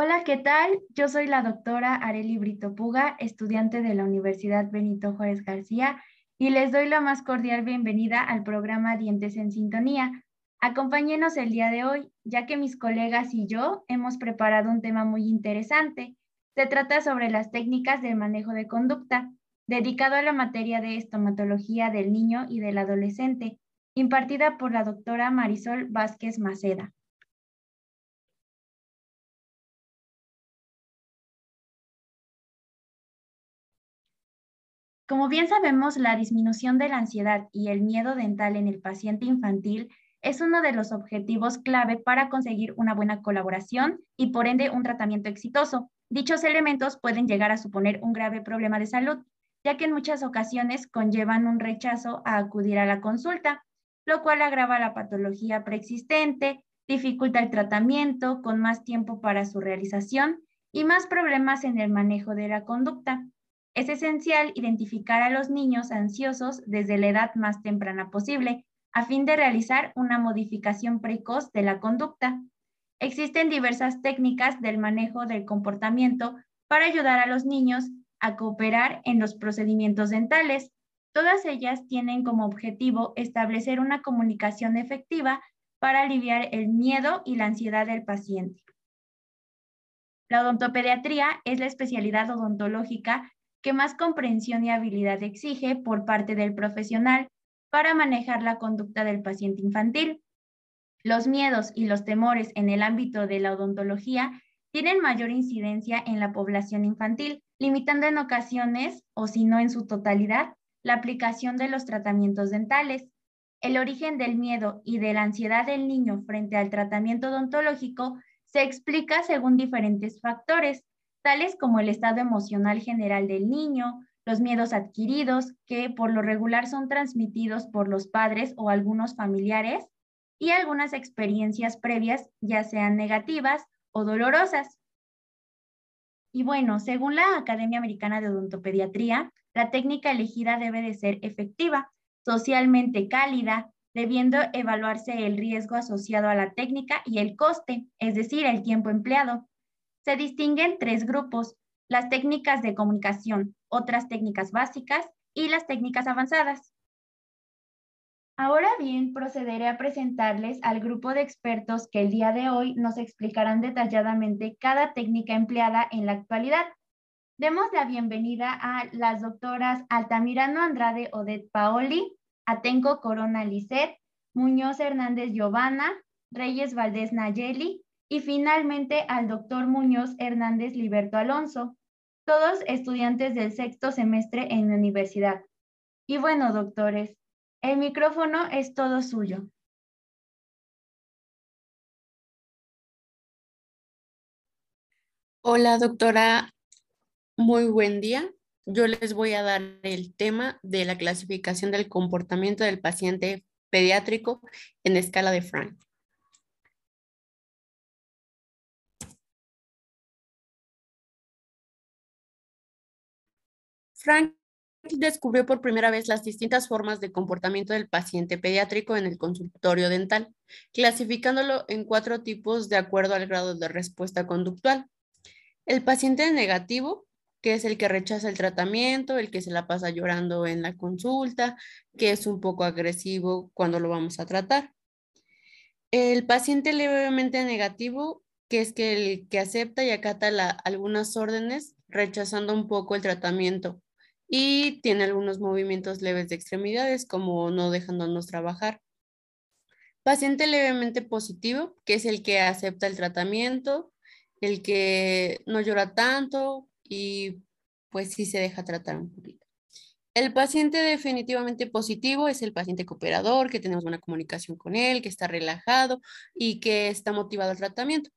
Hola, ¿qué tal? Yo soy la doctora Areli Brito Puga, estudiante de la Universidad Benito Juárez García, y les doy la más cordial bienvenida al programa Dientes en Sintonía. Acompáñenos el día de hoy, ya que mis colegas y yo hemos preparado un tema muy interesante. Se trata sobre las técnicas del manejo de conducta, dedicado a la materia de estomatología del niño y del adolescente, impartida por la doctora Marisol Vázquez Maceda. Como bien sabemos, la disminución de la ansiedad y el miedo dental en el paciente infantil es uno de los objetivos clave para conseguir una buena colaboración y por ende un tratamiento exitoso. Dichos elementos pueden llegar a suponer un grave problema de salud, ya que en muchas ocasiones conllevan un rechazo a acudir a la consulta, lo cual agrava la patología preexistente, dificulta el tratamiento con más tiempo para su realización y más problemas en el manejo de la conducta. Es esencial identificar a los niños ansiosos desde la edad más temprana posible, a fin de realizar una modificación precoz de la conducta. Existen diversas técnicas del manejo del comportamiento para ayudar a los niños a cooperar en los procedimientos dentales. Todas ellas tienen como objetivo establecer una comunicación efectiva para aliviar el miedo y la ansiedad del paciente. La odontopediatría es la especialidad odontológica que más comprensión y habilidad exige por parte del profesional para manejar la conducta del paciente infantil. Los miedos y los temores en el ámbito de la odontología tienen mayor incidencia en la población infantil, limitando en ocasiones, o si no en su totalidad, la aplicación de los tratamientos dentales. El origen del miedo y de la ansiedad del niño frente al tratamiento odontológico se explica según diferentes factores, tales como el estado emocional general del niño, los miedos adquiridos, que por lo regular son transmitidos por los padres o algunos familiares, y algunas experiencias previas, ya sean negativas o dolorosas. Y bueno, según la Academia Americana de Odontopediatría, la técnica elegida debe de ser efectiva, socialmente cálida, debiendo evaluarse el riesgo asociado a la técnica y el coste, es decir, el tiempo empleado. Se distinguen tres grupos, las técnicas de comunicación, otras técnicas básicas y las técnicas avanzadas. Ahora bien, procederé a presentarles al grupo de expertos que el día de hoy nos explicarán detalladamente cada técnica empleada en la actualidad. Demos la bienvenida a las doctoras Altamirano Andrade Odette Paoli, Atenco Corona Lisset, Muñoz Hernández Giovanna, Reyes Valdés Nayeli y finalmente al doctor Muñoz Hernández Liberto Alonso, todos estudiantes del sexto semestre en la universidad. Y bueno, doctores, el micrófono es todo suyo. Hola, doctora. Muy buen día. Yo les voy a dar el tema de la clasificación del comportamiento del paciente pediátrico en escala de Frank. Frank descubrió por primera vez las distintas formas de comportamiento del paciente pediátrico en el consultorio dental, clasificándolo en cuatro tipos de acuerdo al grado de respuesta conductual. El paciente negativo, que es el que rechaza el tratamiento, el que se la pasa llorando en la consulta, que es un poco agresivo cuando lo vamos a tratar. El paciente levemente negativo, que es el que acepta y acata algunas órdenes, rechazando un poco el tratamiento y tiene algunos movimientos leves de extremidades como no dejándonos trabajar. Paciente levemente positivo, que es el que acepta el tratamiento, el que no llora tanto y pues sí se deja tratar un poquito. El paciente definitivamente positivo es el paciente cooperador, que tenemos buena comunicación con él, que está relajado y que está motivado al tratamiento.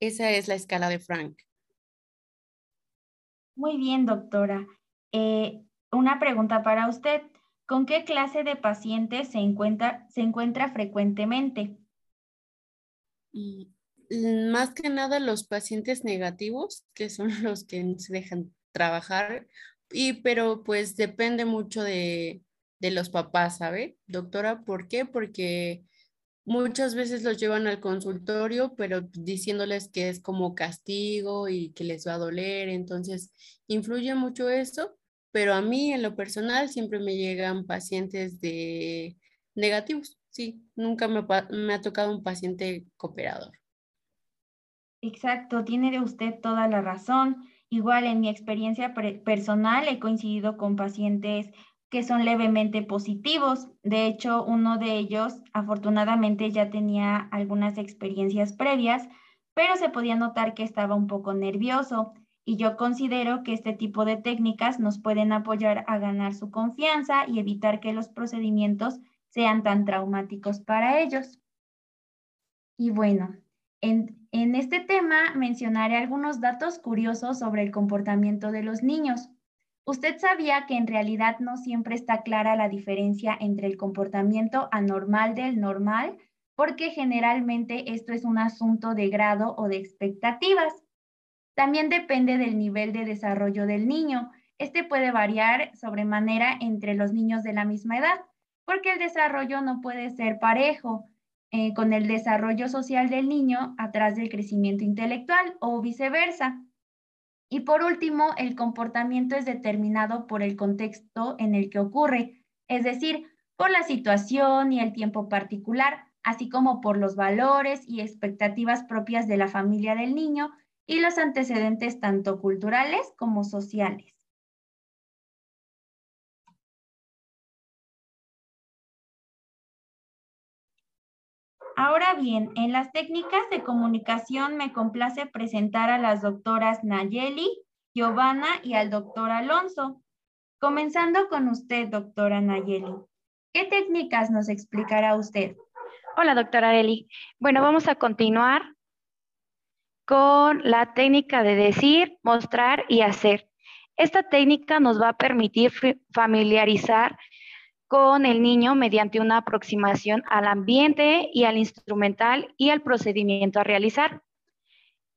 Esa es la escala de Frank. Muy bien, doctora. Eh, una pregunta para usted. ¿Con qué clase de pacientes se encuentra, se encuentra frecuentemente? Más que nada los pacientes negativos, que son los que se dejan trabajar, y pero pues depende mucho de, de los papás, ¿sabe? Doctora, ¿por qué? Porque muchas veces los llevan al consultorio, pero diciéndoles que es como castigo y que les va a doler, entonces influye mucho eso, pero a mí en lo personal siempre me llegan pacientes de negativos, sí, nunca me, me ha tocado un paciente cooperador. Exacto, tiene usted toda la razón. Igual en mi experiencia personal he coincidido con pacientes que son levemente positivos. De hecho, uno de ellos afortunadamente ya tenía algunas experiencias previas, pero se podía notar que estaba un poco nervioso. Y yo considero que este tipo de técnicas nos pueden apoyar a ganar su confianza y evitar que los procedimientos sean tan traumáticos para ellos. Y bueno, en, en este tema mencionaré algunos datos curiosos sobre el comportamiento de los niños. ¿Usted sabía que en realidad no siempre está clara la diferencia entre el comportamiento anormal del normal? Porque generalmente esto es un asunto de grado o de expectativas. También depende del nivel de desarrollo del niño. Este puede variar sobremanera entre los niños de la misma edad, porque el desarrollo no puede ser parejo eh, con el desarrollo social del niño atrás del crecimiento intelectual o viceversa. Y por último, el comportamiento es determinado por el contexto en el que ocurre, es decir, por la situación y el tiempo particular, así como por los valores y expectativas propias de la familia del niño y los antecedentes tanto culturales como sociales. Ahora bien, en las técnicas de comunicación me complace presentar a las doctoras Nayeli, Giovanna y al doctor Alonso. Comenzando con usted, doctora Nayeli. ¿Qué técnicas nos explicará usted? Hola, doctora Eli. Bueno, vamos a continuar con la técnica de decir, mostrar y hacer. Esta técnica nos va a permitir familiarizar con el niño mediante una aproximación al ambiente y al instrumental y al procedimiento a realizar.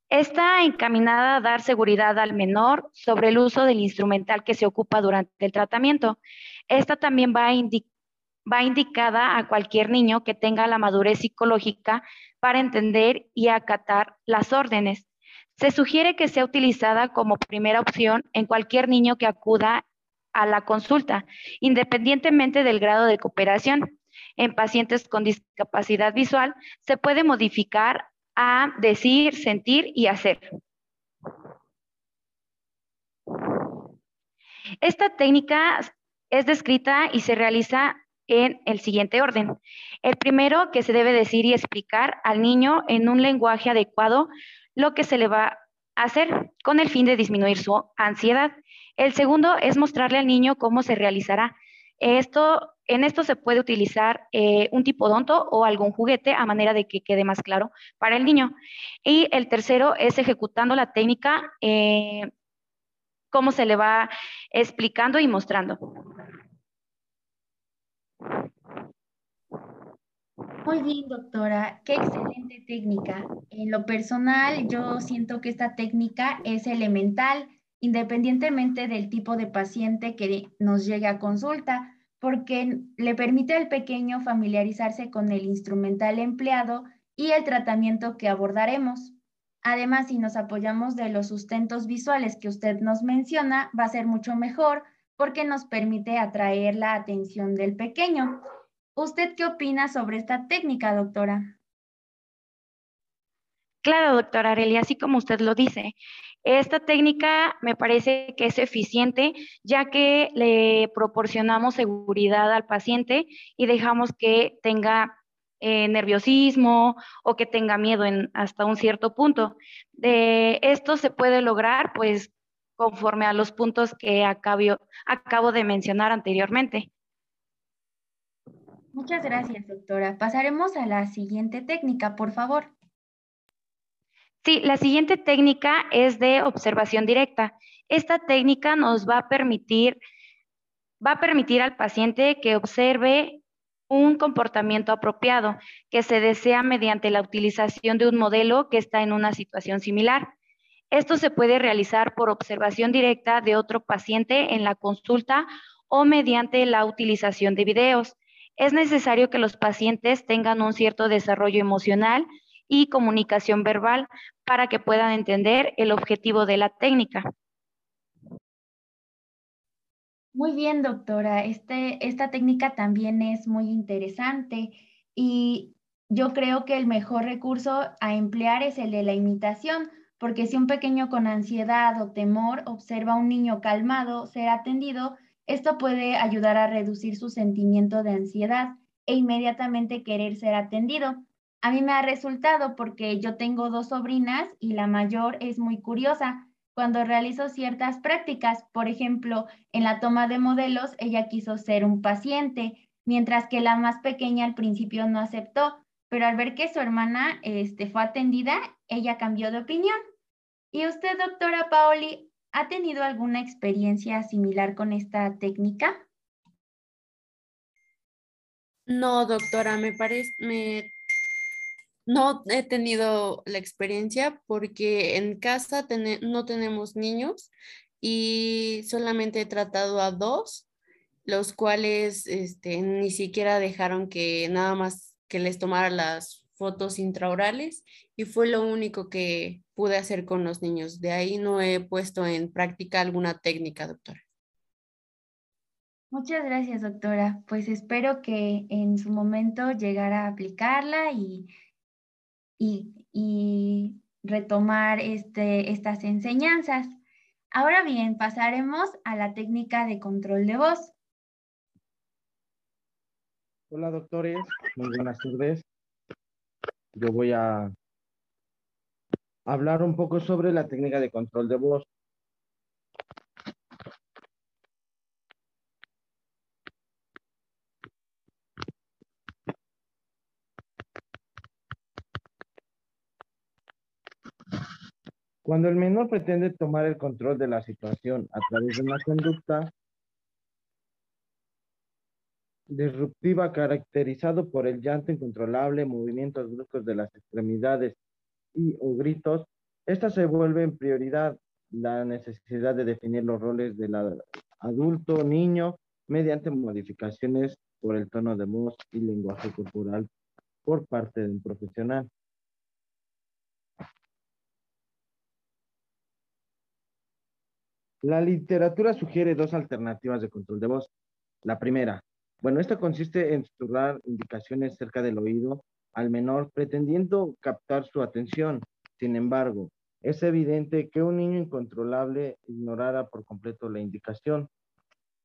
Está encaminada a dar seguridad al menor sobre el uso del instrumental que se ocupa durante el tratamiento. Esta también va, indicada a cualquier niño que tenga la madurez psicológica para entender y acatar las órdenes. Se sugiere que sea utilizada como primera opción en cualquier niño que acuda a la consulta, independientemente del grado de cooperación. En pacientes con discapacidad visual se puede modificar a decir, sentir y hacer. Esta técnica es descrita y se realiza en el siguiente orden. El primero, que se debe decir y explicar al niño en un lenguaje adecuado lo que se le va a hacer con el fin de disminuir su ansiedad. El segundo es mostrarle al niño cómo se realizará. Esto, en esto se puede utilizar eh, un tipo donto o algún juguete a manera de que quede más claro para el niño. Y el tercero es ejecutando la técnica, eh, cómo se le va explicando y mostrando. Muy bien, doctora. Qué excelente técnica. En lo personal, yo siento que esta técnica es elemental independientemente del tipo de paciente que nos llegue a consulta, porque le permite al pequeño familiarizarse con el instrumental empleado y el tratamiento que abordaremos. Además, si nos apoyamos de los sustentos visuales que usted nos menciona, va a ser mucho mejor porque nos permite atraer la atención del pequeño. ¿Usted qué opina sobre esta técnica, doctora? Claro, doctora Arelia, así como usted lo dice, esta técnica me parece que es eficiente ya que le proporcionamos seguridad al paciente y dejamos que tenga eh, nerviosismo o que tenga miedo hasta un cierto punto. De esto se puede lograr pues conforme a los puntos que acabo de mencionar anteriormente. Muchas gracias, doctora. Pasaremos a la siguiente técnica, por favor. Sí, la siguiente técnica es de observación directa. Esta técnica nos va a permitir, va a permitir al paciente que observe un comportamiento apropiado que se desea mediante la utilización de un modelo que está en una situación similar. Esto se puede realizar por observación directa de otro paciente en la consulta o mediante la utilización de videos. es necesario que los pacientes tengan un cierto desarrollo emocional y comunicación verbal para que puedan entender el objetivo de la técnica. Muy bien, doctora. Este, esta técnica también es muy interesante y yo creo que el mejor recurso a emplear es el de la imitación, porque si un pequeño con ansiedad o temor observa a un niño calmado ser atendido, esto puede ayudar a reducir su sentimiento de ansiedad e inmediatamente querer ser atendido. A mí me ha resultado porque yo tengo dos sobrinas y la mayor es muy curiosa. Cuando realizo ciertas prácticas, por ejemplo, en la toma de modelos, ella quiso ser un paciente, mientras que la más pequeña al principio no aceptó, pero al ver que su hermana este, fue atendida, ella cambió de opinión. ¿Y usted, doctora Paoli, ha tenido alguna experiencia similar con esta técnica? No, doctora, me parece, me no he tenido la experiencia porque en casa no tenemos niños y solamente he tratado a dos, los cuales este, ni siquiera dejaron que nada más que les tomara las fotos intraorales y fue lo único que pude hacer con los niños. De ahí no he puesto en práctica alguna técnica, doctora. Muchas gracias, doctora. Pues espero que en su momento llegara a aplicarla y y, retomar este, estas enseñanzas. Ahora bien, pasaremos a la técnica de control de voz. Hola doctores, muy buenas tardes. Yo voy a hablar un poco sobre la técnica de control de voz. Cuando el menor pretende tomar el control de la situación a través de una conducta disruptiva caracterizado por el llanto incontrolable, movimientos bruscos de las extremidades y o gritos, esta se vuelve en prioridad la necesidad de definir los roles del adulto, niño, mediante modificaciones por el tono de voz y lenguaje corporal por parte de un profesional. La literatura sugiere dos alternativas de control de voz. La primera, bueno, esta consiste en susurrar indicaciones cerca del oído al menor pretendiendo captar su atención. Sin embargo, es evidente que un niño incontrolable ignorara por completo la indicación.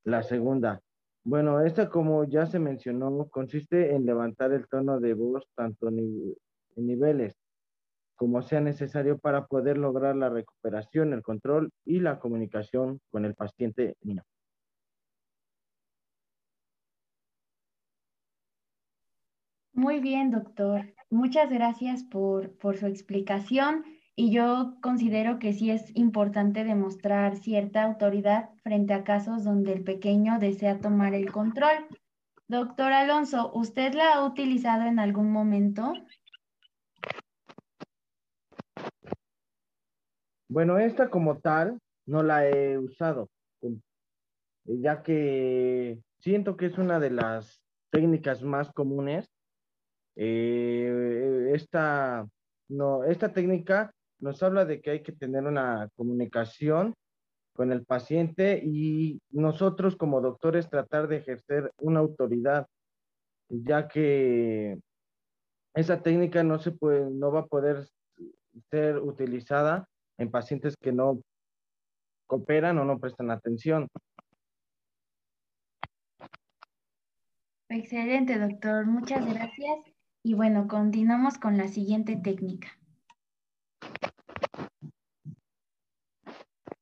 La segunda, bueno, esta como ya se mencionó, consiste en levantar el tono de voz tanto en niveles como sea necesario para poder lograr la recuperación, el control y la comunicación con el paciente niño. Muy bien, doctor. Muchas gracias por, por su explicación y yo considero que sí es importante demostrar cierta autoridad frente a casos donde el pequeño desea tomar el control. Doctor Alonso, ¿usted la ha utilizado en algún momento? Bueno, esta como tal no la he usado, ya que siento que es una de las técnicas más comunes. Eh, esta, no, esta técnica nos habla de que hay que tener una comunicación con el paciente y nosotros como doctores tratar de ejercer una autoridad, ya que esa técnica no se puede, no va a poder ser utilizada en pacientes que no cooperan o no prestan atención. Excelente, doctor. Muchas gracias. Y bueno, continuamos con la siguiente técnica.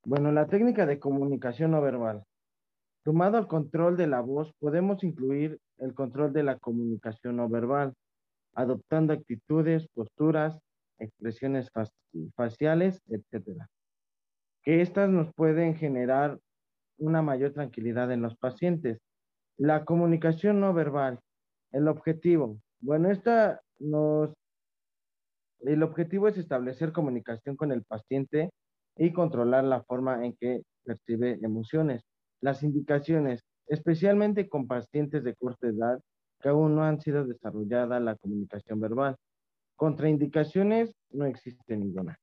Bueno, la técnica de comunicación no verbal. Tomado el control de la voz, podemos incluir el control de la comunicación no verbal, adoptando actitudes, posturas, expresiones faciales, etcétera. Que estas nos pueden generar una mayor tranquilidad en los pacientes. La comunicación no verbal, el objetivo. Bueno, esta nos, el objetivo es establecer comunicación con el paciente y controlar la forma en que percibe emociones. Las indicaciones, especialmente con pacientes de corta edad, que aún no han sido desarrollada la comunicación verbal. Contraindicaciones no existe ninguna.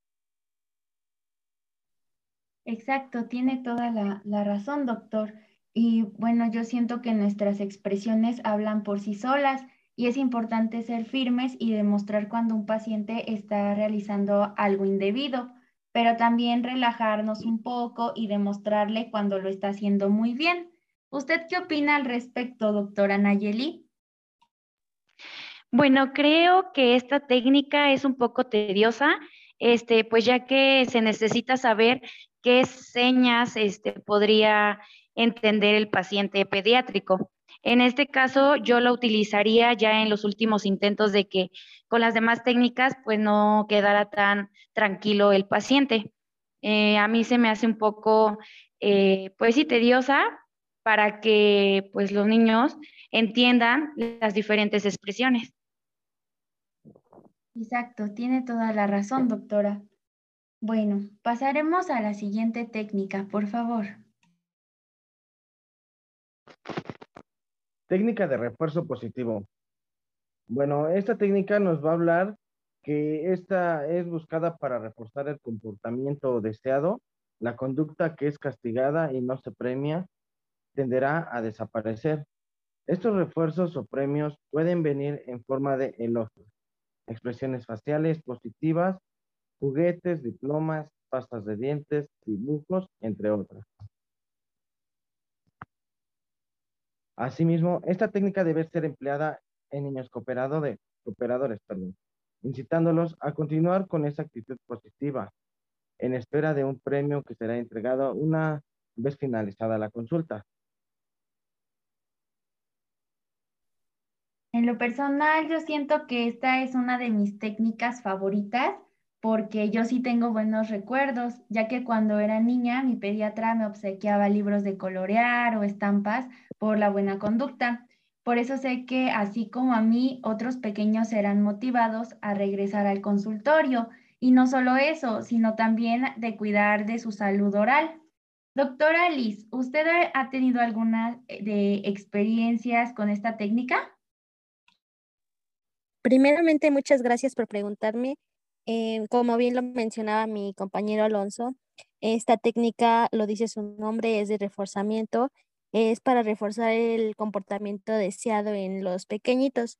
Exacto, tiene toda la, la razón, doctor. Y bueno, yo siento que nuestras expresiones hablan por sí solas y es importante ser firmes y demostrar cuando un paciente está realizando algo indebido, pero también relajarnos un poco y demostrarle cuando lo está haciendo muy bien. ¿Usted qué opina al respecto, doctora Nayeli? Bueno, creo que esta técnica es un poco tediosa, este, pues ya que se necesita saber qué señas este, podría entender el paciente pediátrico. En este caso, yo lo utilizaría ya en los últimos intentos de que con las demás técnicas, pues no quedara tan tranquilo el paciente. Eh, a mí se me hace un poco, eh, pues sí, tediosa para que pues los niños entiendan las diferentes expresiones. Exacto, tiene toda la razón, doctora. Bueno, pasaremos a la siguiente técnica, por favor. Técnica de refuerzo positivo. Bueno, esta técnica nos va a hablar que esta es buscada para reforzar el comportamiento deseado. La conducta que es castigada y no se premia tenderá a desaparecer. Estos refuerzos o premios pueden venir en forma de elogios, expresiones faciales positivas, juguetes, diplomas, pastas de dientes, dibujos, entre otras. Asimismo, esta técnica debe ser empleada en niños cooperadores, perdón, incitándolos a continuar con esa actitud positiva en espera de un premio que será entregado una vez finalizada la consulta. En lo personal, yo siento que esta es una de mis técnicas favoritas porque yo sí tengo buenos recuerdos, ya que cuando era niña mi pediatra me obsequiaba libros de colorear o estampas por la buena conducta. Por eso sé que así como a mí, otros pequeños serán motivados a regresar al consultorio. Y no solo eso, sino también de cuidar de su salud oral. Doctora Liz, ¿usted ha tenido alguna eh, de experiencias con esta técnica? Primeramente, muchas gracias por preguntarme eh, como bien lo mencionaba mi compañero Alonso, esta técnica, lo dice su nombre, es de reforzamiento, es para reforzar el comportamiento deseado en los pequeñitos.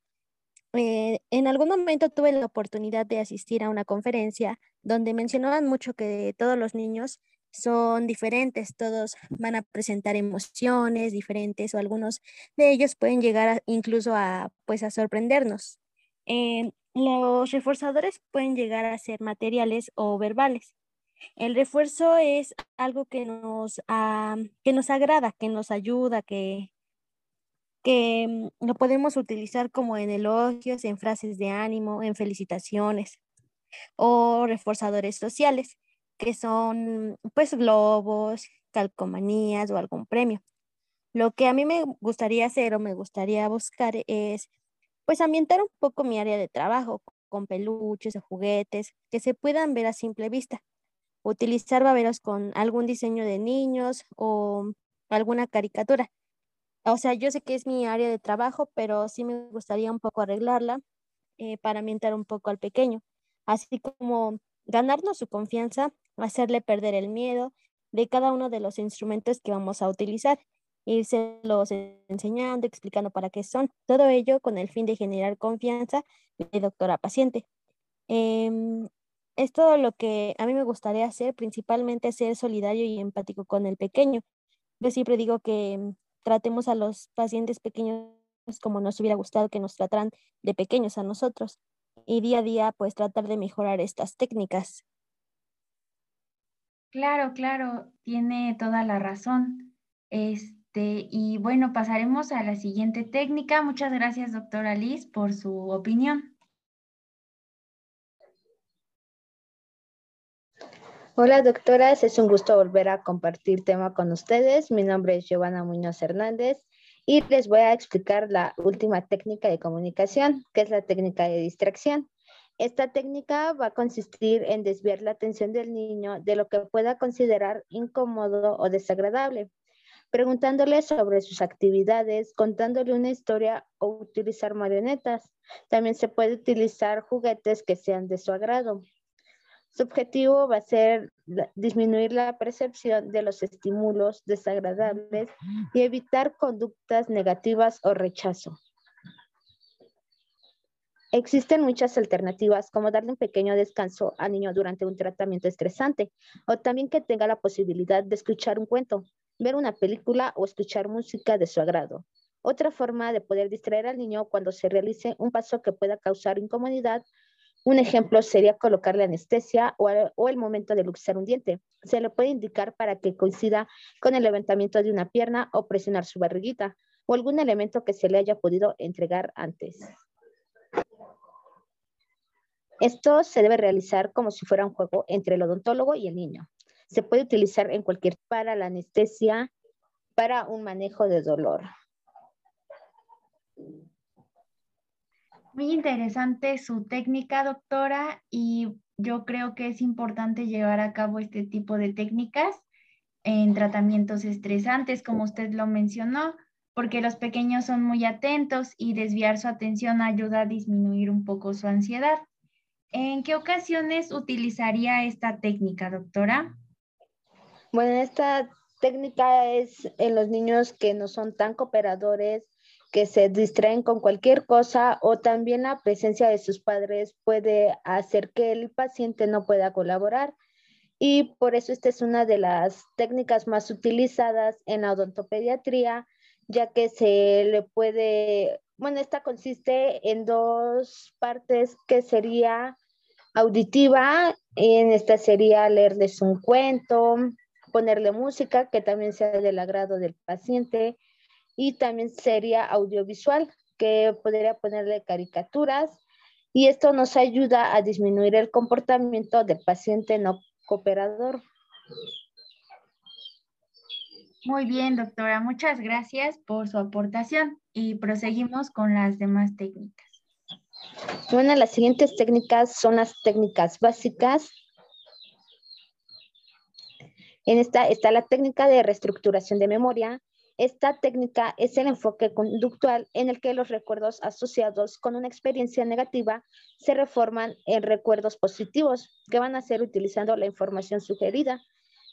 Eh, en algún momento tuve la oportunidad de asistir a una conferencia donde mencionaban mucho que todos los niños son diferentes, todos van a presentar emociones diferentes o algunos de ellos pueden llegar incluso a, pues, a sorprendernos. Eh, los reforzadores pueden llegar a ser materiales o verbales. El refuerzo es algo que nos, ah, que nos agrada, que nos ayuda, que, que mm, lo podemos utilizar como en elogios, en frases de ánimo, en felicitaciones o reforzadores sociales, que son pues globos, calcomanías o algún premio. Lo que a mí me gustaría hacer o me gustaría buscar es pues ambientar un poco mi área de trabajo con peluches o juguetes que se puedan ver a simple vista. Utilizar baberos con algún diseño de niños o alguna caricatura. O sea, yo sé que es mi área de trabajo, pero sí me gustaría un poco arreglarla eh, para ambientar un poco al pequeño, así como ganarnos su confianza, hacerle perder el miedo de cada uno de los instrumentos que vamos a utilizar los enseñando, explicando para qué son. Todo ello con el fin de generar confianza de doctora paciente. Em, es todo lo que a mí me gustaría hacer, principalmente ser solidario y empático con el pequeño. Yo siempre digo que mm, tratemos a los pacientes pequeños como nos hubiera gustado que nos trataran de pequeños a nosotros y día a día pues tratar de mejorar estas técnicas. Claro, claro, tiene toda la razón. Es, este, y bueno, pasaremos a la siguiente técnica. Muchas gracias, doctora Liz, por su opinión. Hola, doctoras. Es un gusto volver a compartir tema con ustedes. Mi nombre es Giovanna Muñoz Hernández y les voy a explicar la última técnica de comunicación, que es la técnica de distracción. Esta técnica va a consistir en desviar la atención del niño de lo que pueda considerar incómodo o desagradable preguntándole sobre sus actividades, contándole una historia o utilizar marionetas. También se puede utilizar juguetes que sean de su agrado. Su objetivo va a ser disminuir la percepción de los estímulos desagradables y evitar conductas negativas o rechazo. Existen muchas alternativas, como darle un pequeño descanso al niño durante un tratamiento estresante, o también que tenga la posibilidad de escuchar un cuento, ver una película o escuchar música de su agrado. Otra forma de poder distraer al niño cuando se realice un paso que pueda causar incomodidad un ejemplo sería colocarle anestesia o, el momento de luxar un diente. Se le puede indicar para que coincida con el levantamiento de una pierna o presionar su barriguita o algún elemento que se le haya podido entregar antes. Esto se debe realizar como si fuera un juego entre el odontólogo y el niño. Se puede utilizar en cualquier para la anestesia, para un manejo de dolor. Muy interesante su técnica, doctora, y yo creo que es importante llevar a cabo este tipo de técnicas en tratamientos estresantes, como usted lo mencionó, porque los pequeños son muy atentos y desviar su atención ayuda a disminuir un poco su ansiedad. ¿En qué ocasiones utilizaría esta técnica, doctora? Bueno, esta técnica es en los niños que no son tan cooperadores, que se distraen con cualquier cosa o también la presencia de sus padres puede hacer que el paciente no pueda colaborar. Y por eso esta es una de las técnicas más utilizadas en la odontopediatría, ya que se le puede, bueno, esta consiste en dos partes que sería auditiva, en esta sería leerles un cuento, ponerle música que también sea del agrado del paciente y también sería audiovisual, que podría ponerle caricaturas y esto nos ayuda a disminuir el comportamiento del paciente no cooperador. Muy bien, doctora. Muchas gracias por su aportación y proseguimos con las demás técnicas. Bueno, las siguientes técnicas son las técnicas básicas. En esta está la técnica de reestructuración de memoria, esta técnica es el enfoque conductual en el que los recuerdos asociados con una experiencia negativa se reforman en recuerdos positivos que van a ser utilizando la información sugerida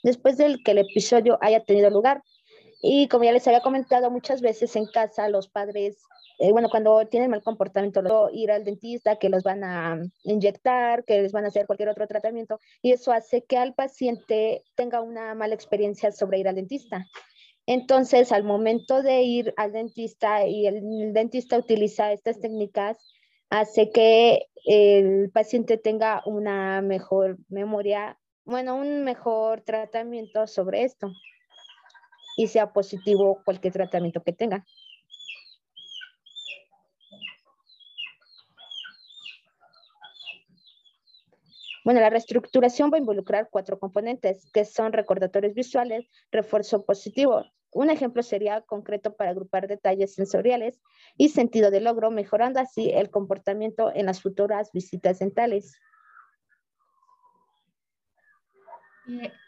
después del que el episodio haya tenido lugar. Y como ya les había comentado muchas veces en casa, los padres, eh, bueno, cuando tienen mal comportamiento, ir al dentista, que los van a inyectar, que les van a hacer cualquier otro tratamiento, y eso hace que al paciente tenga una mala experiencia sobre ir al dentista. Entonces, al momento de ir al dentista y el, dentista utiliza estas técnicas, hace que el paciente tenga una mejor memoria, bueno, un mejor tratamiento sobre esto y sea positivo cualquier tratamiento que tenga. Bueno, la reestructuración va a involucrar cuatro componentes, que son recordatorios visuales, refuerzo positivo, un ejemplo sería concreto para agrupar detalles sensoriales y sentido de logro, mejorando así el comportamiento en las futuras visitas dentales.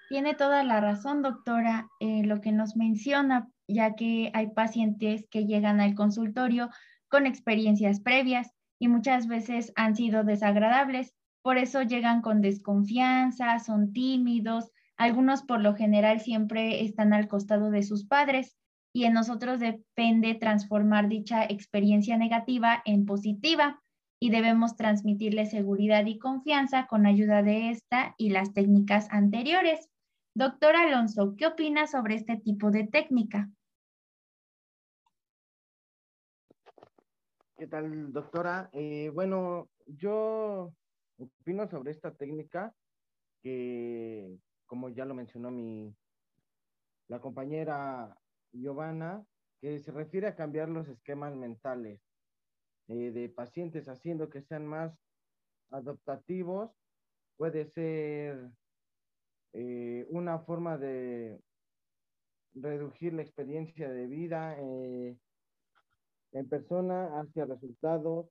Tiene toda la razón, doctora, eh, lo que nos menciona, ya que hay pacientes que llegan al consultorio con experiencias previas y muchas veces han sido desagradables. Por eso llegan con desconfianza, son tímidos, algunos por lo general siempre están al costado de sus padres y en nosotros depende transformar dicha experiencia negativa en positiva y debemos transmitirle seguridad y confianza con ayuda de esta y las técnicas anteriores. Doctor Alonso, ¿qué opina sobre este tipo de técnica? ¿Qué tal, doctora? Eh, bueno, yo opino sobre esta técnica que como ya lo mencionó mi, la compañera Giovanna, que se refiere a cambiar los esquemas mentales eh, de pacientes haciendo que sean más adaptativos. Puede ser eh, una forma de reducir la experiencia de vida eh, en persona hacia resultados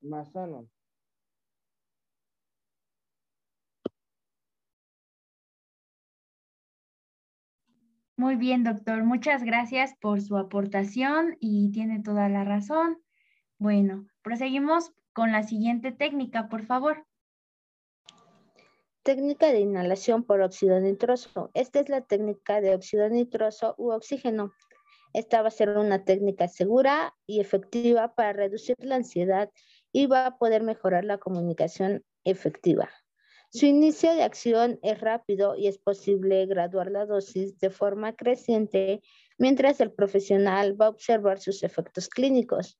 más sanos. Muy bien, doctor. Muchas gracias por su aportación y tiene toda la razón. Bueno, proseguimos con la siguiente técnica, por favor. Técnica de inhalación por óxido nitroso. Esta es la técnica de óxido nitroso u oxígeno. Esta va a ser una técnica segura y efectiva para reducir la ansiedad y va a poder mejorar la comunicación efectiva. Su inicio de acción es rápido y es posible graduar la dosis de forma creciente mientras el profesional va a observar sus efectos clínicos,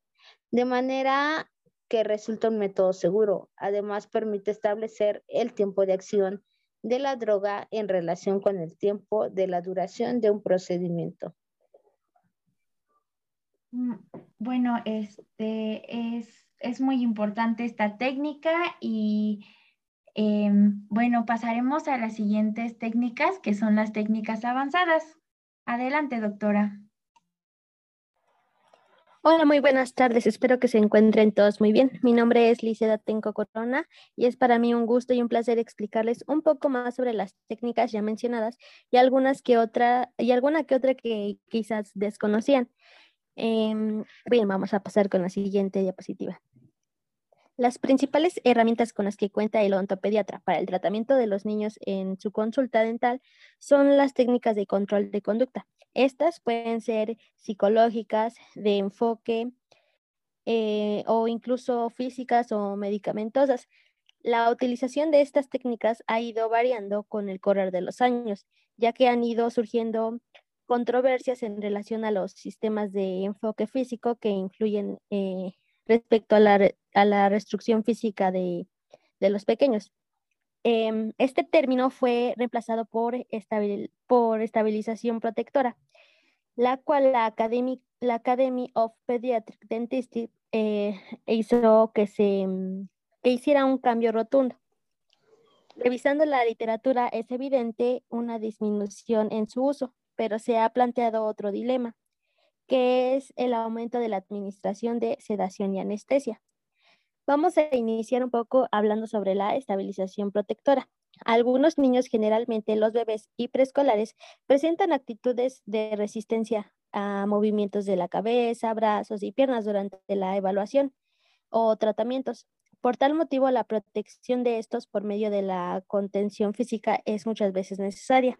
de manera que resulta un método seguro. Además, permite establecer el tiempo de acción de la droga en relación con el tiempo de la duración de un procedimiento. Mm, bueno, este es, es muy importante esta técnica y Em, bueno, pasaremos a las siguientes técnicas, que son las técnicas avanzadas. Adelante, doctora. Hola, muy buenas tardes. Espero que se encuentren todos muy bien. Mi nombre es Liceda Tenco Corona y es para mí un gusto y un placer explicarles un poco más sobre las técnicas ya mencionadas y algunas que otra y alguna que otra que quizás desconocían. Em, bien, vamos a pasar con la siguiente diapositiva. Las principales herramientas con las que cuenta el odontopediatra para el tratamiento de los niños en su consulta dental son las técnicas de control de conducta. Estas pueden ser psicológicas, de enfoque eh, o incluso físicas o medicamentosas. La utilización de estas técnicas ha ido variando con el correr de los años, ya que han ido surgiendo controversias en relación a los sistemas de enfoque físico que influyen eh, respecto a la, a la restricción física de, los pequeños. Em, este término fue reemplazado por, por estabilización protectora, la cual la Academy, la Academy of Pediatric Dentistry eh, hizo que se que hiciera un cambio rotundo. Revisando la literatura es evidente una disminución en su uso, pero se ha planteado otro dilema, que es el aumento de la administración de sedación y anestesia. Vamos a iniciar un poco hablando sobre la estabilización protectora. Algunos niños, generalmente los bebés y preescolares, presentan actitudes de resistencia a movimientos de la cabeza, brazos y piernas durante la evaluación o tratamientos. Por tal motivo, la protección de estos por medio de la contención física es muchas veces necesaria.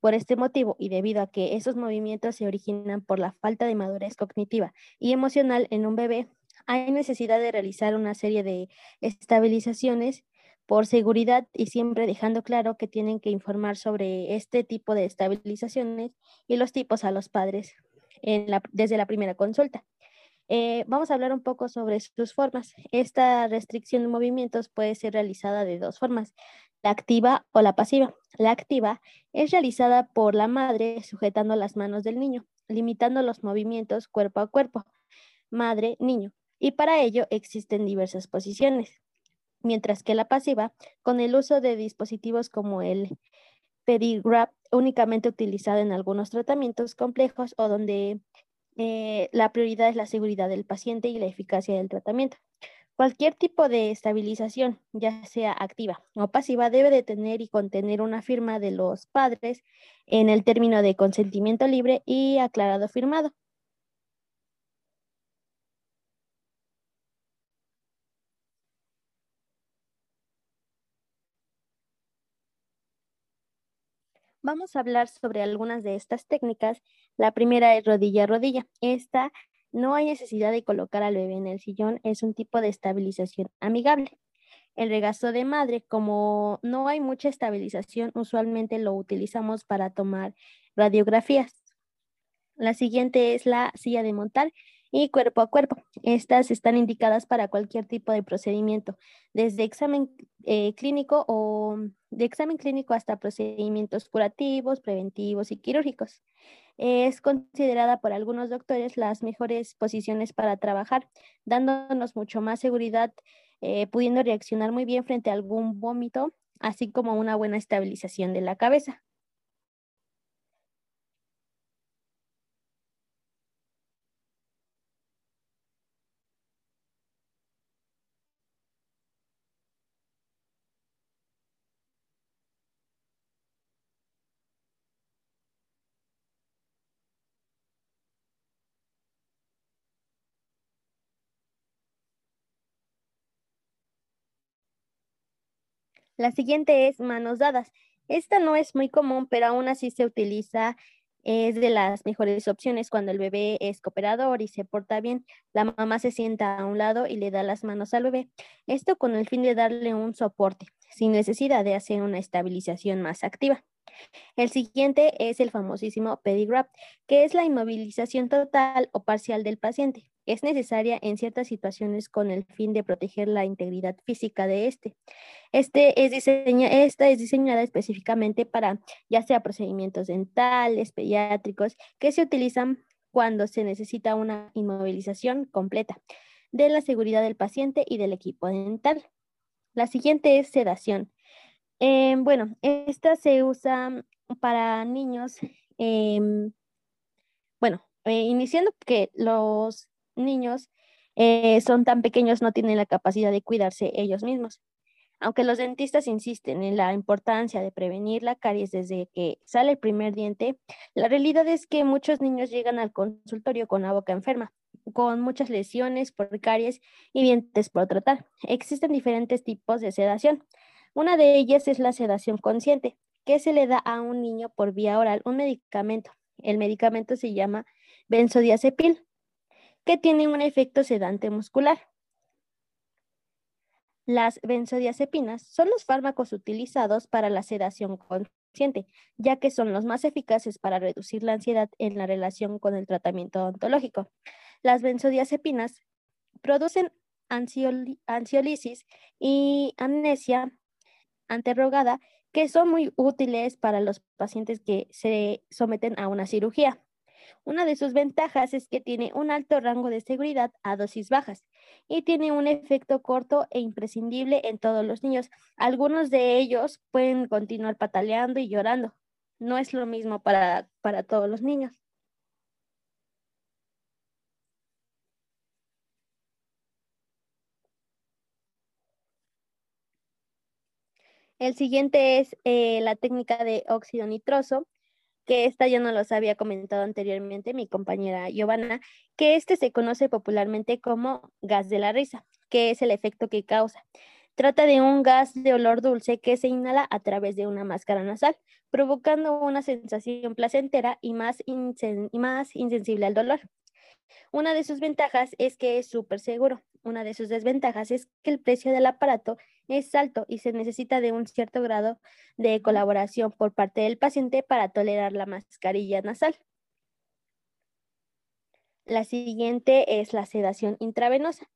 Por este motivo y debido a que esos movimientos se originan por la falta de madurez cognitiva y emocional en un bebé, hay necesidad de realizar una serie de estabilizaciones por seguridad y siempre dejando claro que tienen que informar sobre este tipo de estabilizaciones y los tipos a los padres desde la primera consulta. Eh, vamos a hablar un poco sobre sus formas. Esta restricción de movimientos puede ser realizada de dos formas, la activa o la pasiva. La activa es realizada por la madre sujetando las manos del niño, limitando los movimientos cuerpo a cuerpo, madre-niño, y para ello existen diversas posiciones. Mientras que la pasiva, con el uso de dispositivos como el pedigrap, únicamente utilizado en algunos tratamientos complejos o donde eh, la prioridad es la seguridad del paciente y la eficacia del tratamiento. Cualquier tipo de estabilización, ya sea activa o pasiva, debe de tener y contener una firma de los padres en el término de consentimiento libre y aclarado firmado. Vamos a hablar sobre algunas de estas técnicas. La primera es rodilla a rodilla. Esta no hay necesidad de colocar al bebé en el sillón, es un tipo de estabilización amigable. El regazo de madre, como no hay mucha estabilización, usualmente lo utilizamos para tomar radiografías. La siguiente es la silla de montar y cuerpo a cuerpo. Estas están indicadas para cualquier tipo de procedimiento, desde examen eh, clínico o de examen clínico hasta procedimientos curativos, preventivos y quirúrgicos. Es considerada por algunos doctores las mejores posiciones para trabajar, dándonos mucho más seguridad, eh, pudiendo reaccionar muy bien frente a algún vómito, así como una buena estabilización de la cabeza. La siguiente es manos dadas. Esta no es muy común, pero aún así se utiliza es de las mejores opciones cuando el bebé es cooperador y se porta bien. La mamá se sienta a un lado y le da las manos al bebé. Esto con el fin de darle un soporte, sin necesidad de hacer una estabilización más activa. El siguiente es el famosísimo pedigrap, que es la inmovilización total o parcial del paciente. Es necesaria en ciertas situaciones con el fin de proteger la integridad física de este. este es esta es diseñada específicamente para ya sea procedimientos dentales, pediátricos, que se utilizan cuando se necesita una inmovilización completa de la seguridad del paciente y del equipo dental. La siguiente es sedación. Em, bueno, esta se usa para niños, em, bueno, eh, iniciando que los niños eh, son tan pequeños, no tienen la capacidad de cuidarse ellos mismos. Aunque los dentistas insisten en la importancia de prevenir la caries desde que sale el primer diente, la realidad es que muchos niños llegan al consultorio con la boca enferma, con muchas lesiones por caries y dientes por tratar. Existen diferentes tipos de sedación. Una de ellas es la sedación consciente, que se le da a un niño por vía oral un medicamento. El medicamento se llama benzodiazepil, que tiene un efecto sedante muscular. Las benzodiazepinas son los fármacos utilizados para la sedación consciente, ya que son los más eficaces para reducir la ansiedad en la relación con el tratamiento odontológico. Las benzodiazepinas producen ansiolisis y amnesia anterrogada que son muy útiles para los pacientes que se someten a una cirugía. Una de sus ventajas es que tiene un alto rango de seguridad a dosis bajas y tiene un efecto corto e imprescindible en todos los niños. Algunos de ellos pueden continuar pataleando y llorando. No es lo mismo para, para todos los niños. El siguiente es eh, la técnica de óxido nitroso, que esta ya no los había comentado anteriormente mi compañera Giovanna, que este se conoce popularmente como gas de la risa, que es el efecto que causa. Trata de un gas de olor dulce que se inhala a través de una máscara nasal, provocando una sensación placentera y más, y más insensible al dolor. Una de sus ventajas es que es súper seguro. Una de sus desventajas es que el precio del aparato es alto y se necesita de un cierto grado de colaboración por parte del paciente para tolerar la mascarilla nasal. La siguiente es la sedación intravenosa.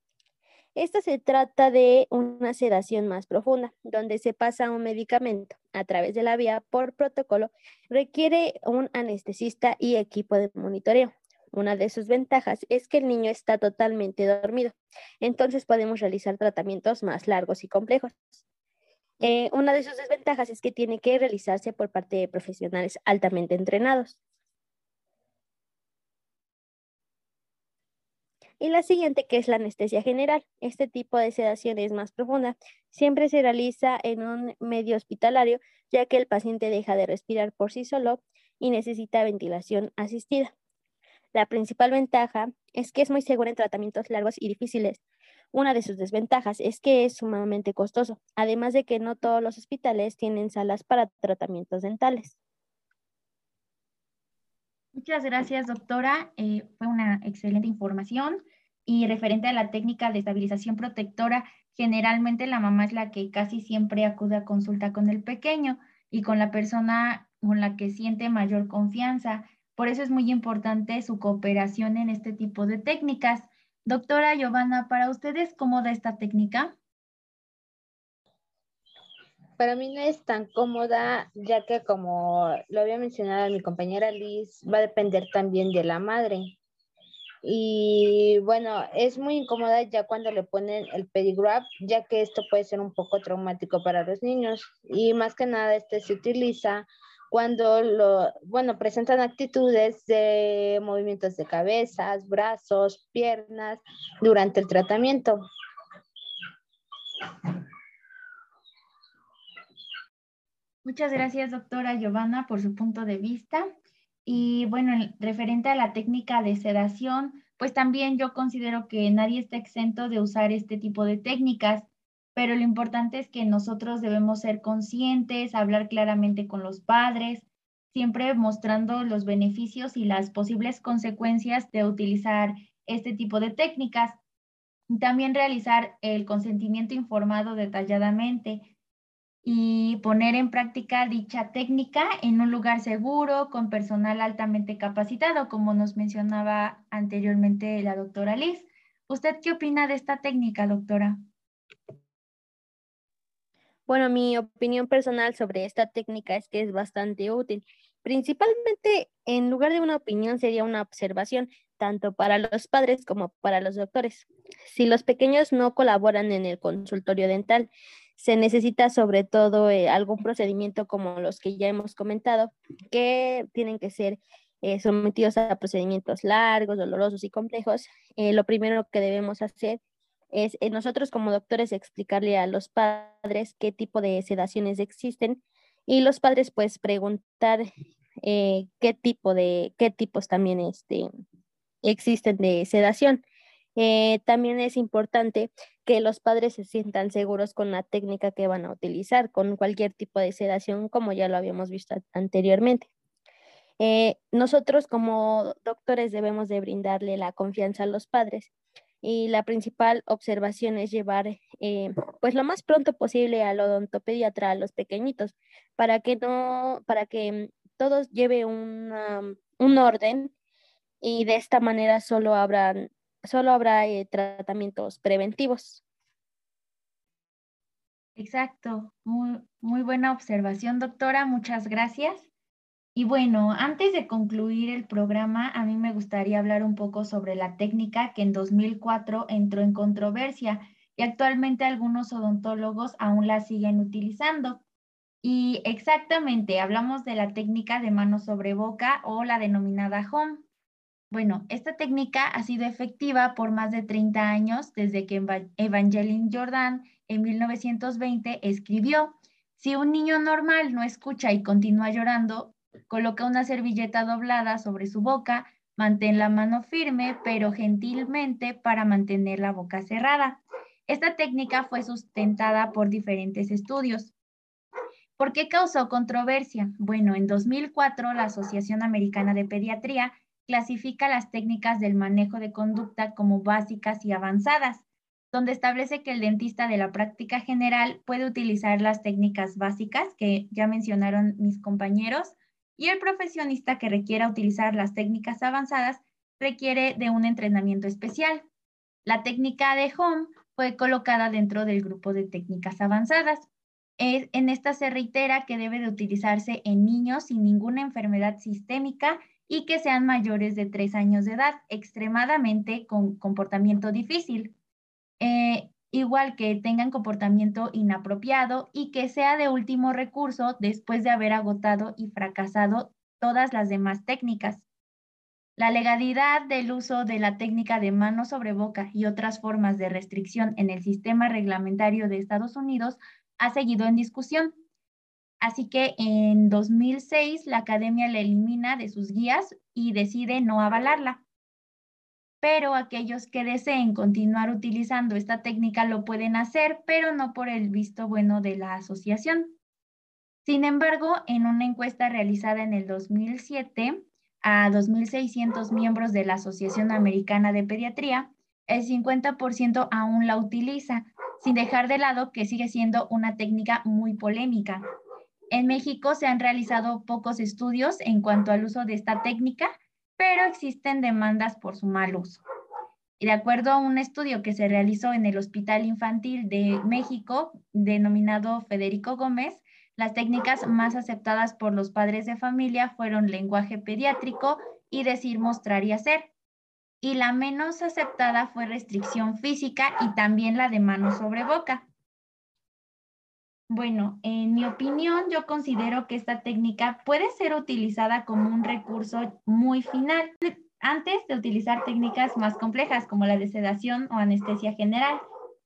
Esta se trata de una sedación más profunda, donde se pasa un medicamento a través de la vía por protocolo, requiere un anestesista y equipo de monitoreo. Una de sus ventajas es que el niño está totalmente dormido, entonces podemos realizar tratamientos más largos y complejos. Eh, una de sus desventajas es que tiene que realizarse por parte de profesionales altamente entrenados. Y la siguiente, que es la anestesia general. Este tipo de sedación es más profunda. Siempre se realiza en un medio hospitalario, ya que el paciente deja de respirar por sí solo y necesita ventilación asistida. La principal ventaja es que es muy segura en tratamientos largos y difíciles. Una de sus desventajas es que es sumamente costoso, además de que no todos los hospitales tienen salas para tratamientos dentales. Muchas gracias, doctora. Eh, fue una excelente información. Y referente a la técnica de estabilización protectora, generalmente la mamá es la que casi siempre acude a consulta con el pequeño y con la persona con la que siente mayor confianza. Por eso es muy importante su cooperación en este tipo de técnicas. Doctora Giovanna, ¿para ustedes cómo da esta técnica? Para mí no es tan cómoda, ya que como lo había mencionado mi compañera Liz, va a depender también de la madre. Y bueno, es muy incómoda ya cuando le ponen el pedigrap, ya que esto puede ser un poco traumático para los niños. Y más que nada, este se utiliza cuando lo, bueno, presentan actitudes de movimientos de cabezas, brazos, piernas durante el tratamiento. Muchas gracias, doctora Giovanna, por su punto de vista. Y bueno, referente a la técnica de sedación, pues también yo considero que nadie está exento de usar este tipo de técnicas. Pero lo importante es que nosotros debemos ser conscientes, hablar claramente con los padres, siempre mostrando los beneficios y las posibles consecuencias de utilizar este tipo de técnicas. También realizar el consentimiento informado detalladamente y poner en práctica dicha técnica en un lugar seguro, con personal altamente capacitado, como nos mencionaba anteriormente la doctora Liz. ¿Usted qué opina de esta técnica, doctora? Bueno, mi opinión personal sobre esta técnica es que es bastante útil. Principalmente, en lugar de una opinión, sería una observación, tanto para los padres como para los doctores. Si los pequeños no colaboran en el consultorio dental, se necesita sobre todo eh, algún procedimiento como los que ya hemos comentado, que tienen que ser eh, sometidos a procedimientos largos, dolorosos y complejos. Eh, lo primero que debemos hacer es eh, nosotros como doctores explicarle a los padres qué tipo de sedaciones existen y los padres pues preguntar eh, qué tipo de, qué tipos también este, existen de sedación. Eh, también es importante que los padres se sientan seguros con la técnica que van a utilizar, con cualquier tipo de sedación, como ya lo habíamos visto anteriormente. nosotros como doctores debemos de brindarle la confianza a los padres y la principal observación es llevar eh, pues lo más pronto posible al odontopediatra a los pequeñitos para que no para que todos lleve un orden y de esta manera solo habrán solo habrá eh, tratamientos preventivos. Exacto, muy, muy buena observación, doctora, muchas gracias. Y bueno, antes de concluir el programa, a mí me gustaría hablar un poco sobre la técnica que en 2004 entró en controversia y actualmente algunos odontólogos aún la siguen utilizando. Y exactamente, hablamos de la técnica de mano sobre boca o la denominada home. Bueno, esta técnica ha sido efectiva por más de 30 años desde que Evangeline Jordan en 1920 escribió, si un niño normal no escucha y continúa llorando, Coloca una servilleta doblada sobre su boca, mantén la mano firme, pero gentilmente para mantener la boca cerrada. Esta técnica fue sustentada por diferentes estudios. ¿Por qué causó controversia? Bueno, en 2004 la Asociación Americana de Pediatría clasifica las técnicas del manejo de conducta como básicas y avanzadas, donde establece que el dentista de la práctica general puede utilizar las técnicas básicas que ya mencionaron mis compañeros, y el profesionista que requiera utilizar las técnicas avanzadas requiere de un entrenamiento especial. La técnica de home fue colocada dentro del grupo de técnicas avanzadas. en esta se reitera que debe de utilizarse en niños sin ninguna enfermedad sistémica y que sean mayores de tres años de edad, extremadamente con comportamiento difícil. Eh, igual que tengan comportamiento inapropiado y que sea de último recurso después de haber agotado y fracasado todas las demás técnicas. La legalidad del uso de la técnica de mano sobre boca y otras formas de restricción en el sistema reglamentario de Estados Unidos ha seguido en discusión. Así que en 2006 la academia la elimina de sus guías y decide no avalarla pero aquellos que deseen continuar utilizando esta técnica lo pueden hacer, pero no por el visto bueno de la asociación. Sin embargo, en una encuesta realizada en el 2007 a 2.600 miembros de la Asociación Americana de Pediatría, el 50% aún la utiliza, sin dejar de lado que sigue siendo una técnica muy polémica. En México se han realizado pocos estudios en cuanto al uso de esta técnica, pero existen demandas por su mal uso. Y de acuerdo a un estudio que se realizó en el Hospital Infantil de México, denominado Federico Gómez, las técnicas más aceptadas por los padres de familia fueron lenguaje pediátrico y decir, mostrar y hacer. Y la menos aceptada fue restricción física y también la de mano sobre boca. Bueno, en mi opinión, yo considero que esta técnica puede ser utilizada como un recurso muy final antes de utilizar técnicas más complejas como la de sedación o anestesia general,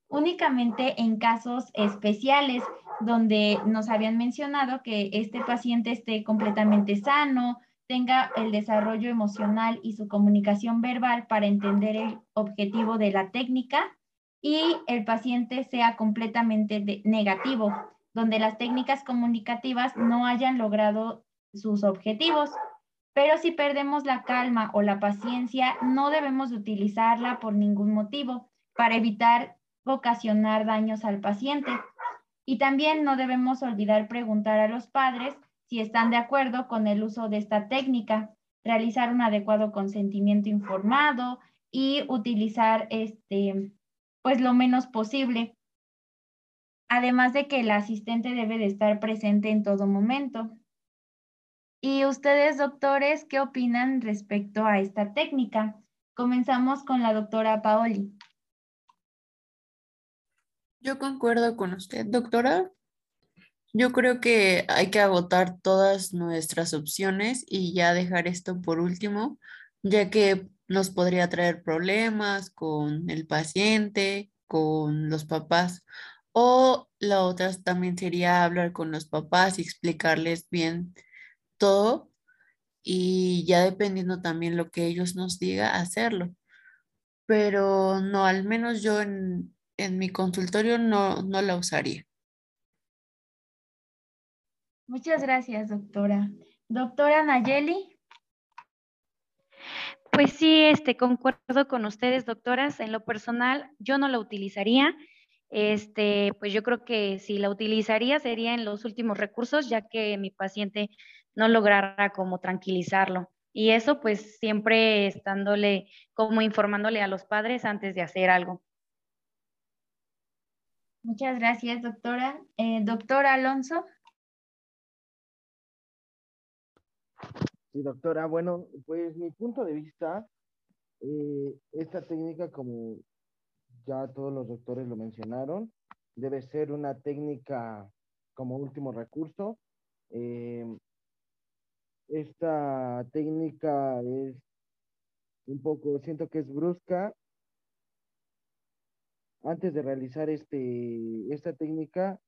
únicamente en casos especiales donde nos habían mencionado que este paciente esté completamente sano, tenga el desarrollo emocional y su comunicación verbal para entender el objetivo de la técnica y el paciente sea completamente negativo, donde las técnicas comunicativas no hayan logrado sus objetivos. Pero si perdemos la calma o la paciencia, no debemos utilizarla por ningún motivo para evitar ocasionar daños al paciente. Y también no debemos olvidar preguntar a los padres si están de acuerdo con el uso de esta técnica, realizar un adecuado consentimiento informado y utilizar este, pues lo menos posible. Además de que el asistente debe de estar presente en todo momento. ¿Y ustedes, doctores, qué opinan respecto a esta técnica? Comenzamos con la doctora Paoli. Yo concuerdo con usted, doctora. Yo creo que hay que agotar todas nuestras opciones y ya dejar esto por último, ya que nos podría traer problemas con el paciente, con los papás. O la otra también sería hablar con los papás y explicarles bien todo y ya dependiendo también lo que ellos nos diga, hacerlo. Pero no, al menos yo en, mi consultorio no, no la usaría. Muchas gracias, doctora. Doctora Nayeli. Pues sí, este, concuerdo con ustedes, doctoras. En lo personal, yo no la utilizaría. Este, pues yo creo que si la utilizaría sería en los últimos recursos, ya que mi paciente no lograra como tranquilizarlo. Y eso pues siempre estándole como informándole a los padres antes de hacer algo. Muchas gracias, doctora. Eh, doctor Alonso. Sí, doctora. Bueno, pues mi punto de vista, eh, esta técnica, como ya todos los doctores lo mencionaron, debe ser una técnica como último recurso. Eh, esta técnica es un poco, siento que es brusca. Antes de realizar este, esta técnica,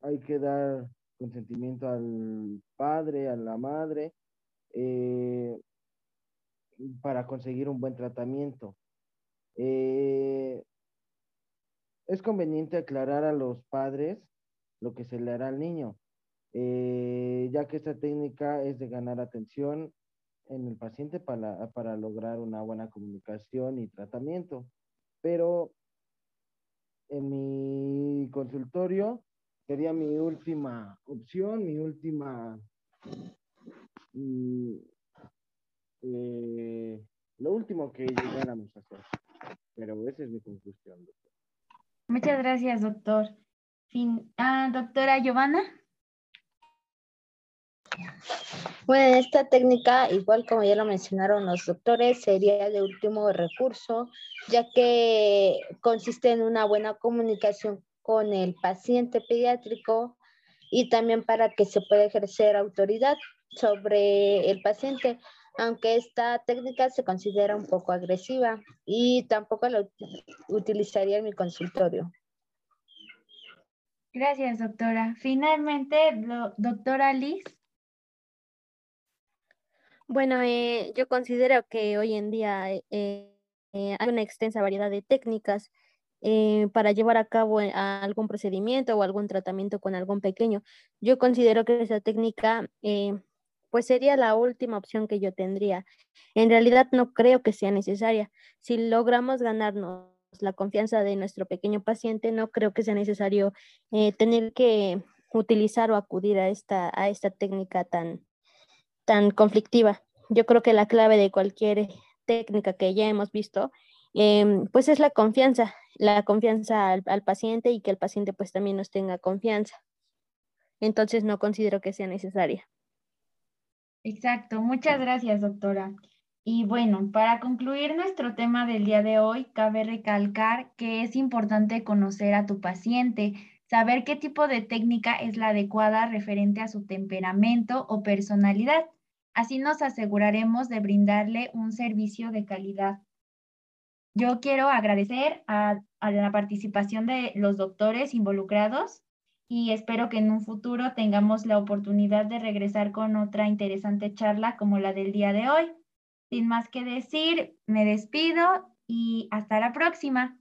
hay que dar consentimiento al padre, a la madre, eh, para conseguir un buen tratamiento. Eh, es conveniente aclarar a los padres lo que se le hará al niño. Eh, ya que esta técnica es de ganar atención en el paciente para, para lograr una buena comunicación y tratamiento. Pero en mi consultorio sería mi última opción, mi última, mm, eh, lo último que llegáramos a hacer. Pero esa es mi conclusión, doctor. Muchas gracias, doctor. Fin. Ah, doctora Giovanna. Bueno, esta técnica, igual como ya lo mencionaron los doctores, sería de último recurso, ya que consiste en una buena comunicación con el paciente pediátrico y también para que se pueda ejercer autoridad sobre el paciente, aunque esta técnica se considera un poco agresiva y tampoco la utilizaría en mi consultorio. Gracias, doctora. Finalmente, doctora Liz. Bueno, eh, yo considero que hoy en día eh, eh, hay una extensa variedad de técnicas para llevar a cabo algún procedimiento o algún tratamiento con algún pequeño. Yo considero que esa técnica pues sería la última opción que yo tendría. En realidad no creo que sea necesaria. Si logramos ganarnos la confianza de nuestro pequeño paciente, no creo que sea necesario tener que utilizar o acudir a esta, a esta técnica tan, tan conflictiva. Yo creo que la clave de cualquier técnica que ya hemos visto, em, pues es la confianza, la confianza al, al, paciente y que el paciente pues también nos tenga confianza. Entonces no considero que sea necesaria. Exacto, muchas gracias doctora. Y bueno, para concluir nuestro tema del día de hoy, cabe recalcar que es importante conocer a tu paciente, saber qué tipo de técnica es la adecuada referente a su temperamento o personalidad Así nos aseguraremos de brindarle un servicio de calidad. Yo quiero agradecer a, la participación de los doctores involucrados y espero que en un futuro tengamos la oportunidad de regresar con otra interesante charla como la del día de hoy. Sin más que decir, me despido y hasta la próxima.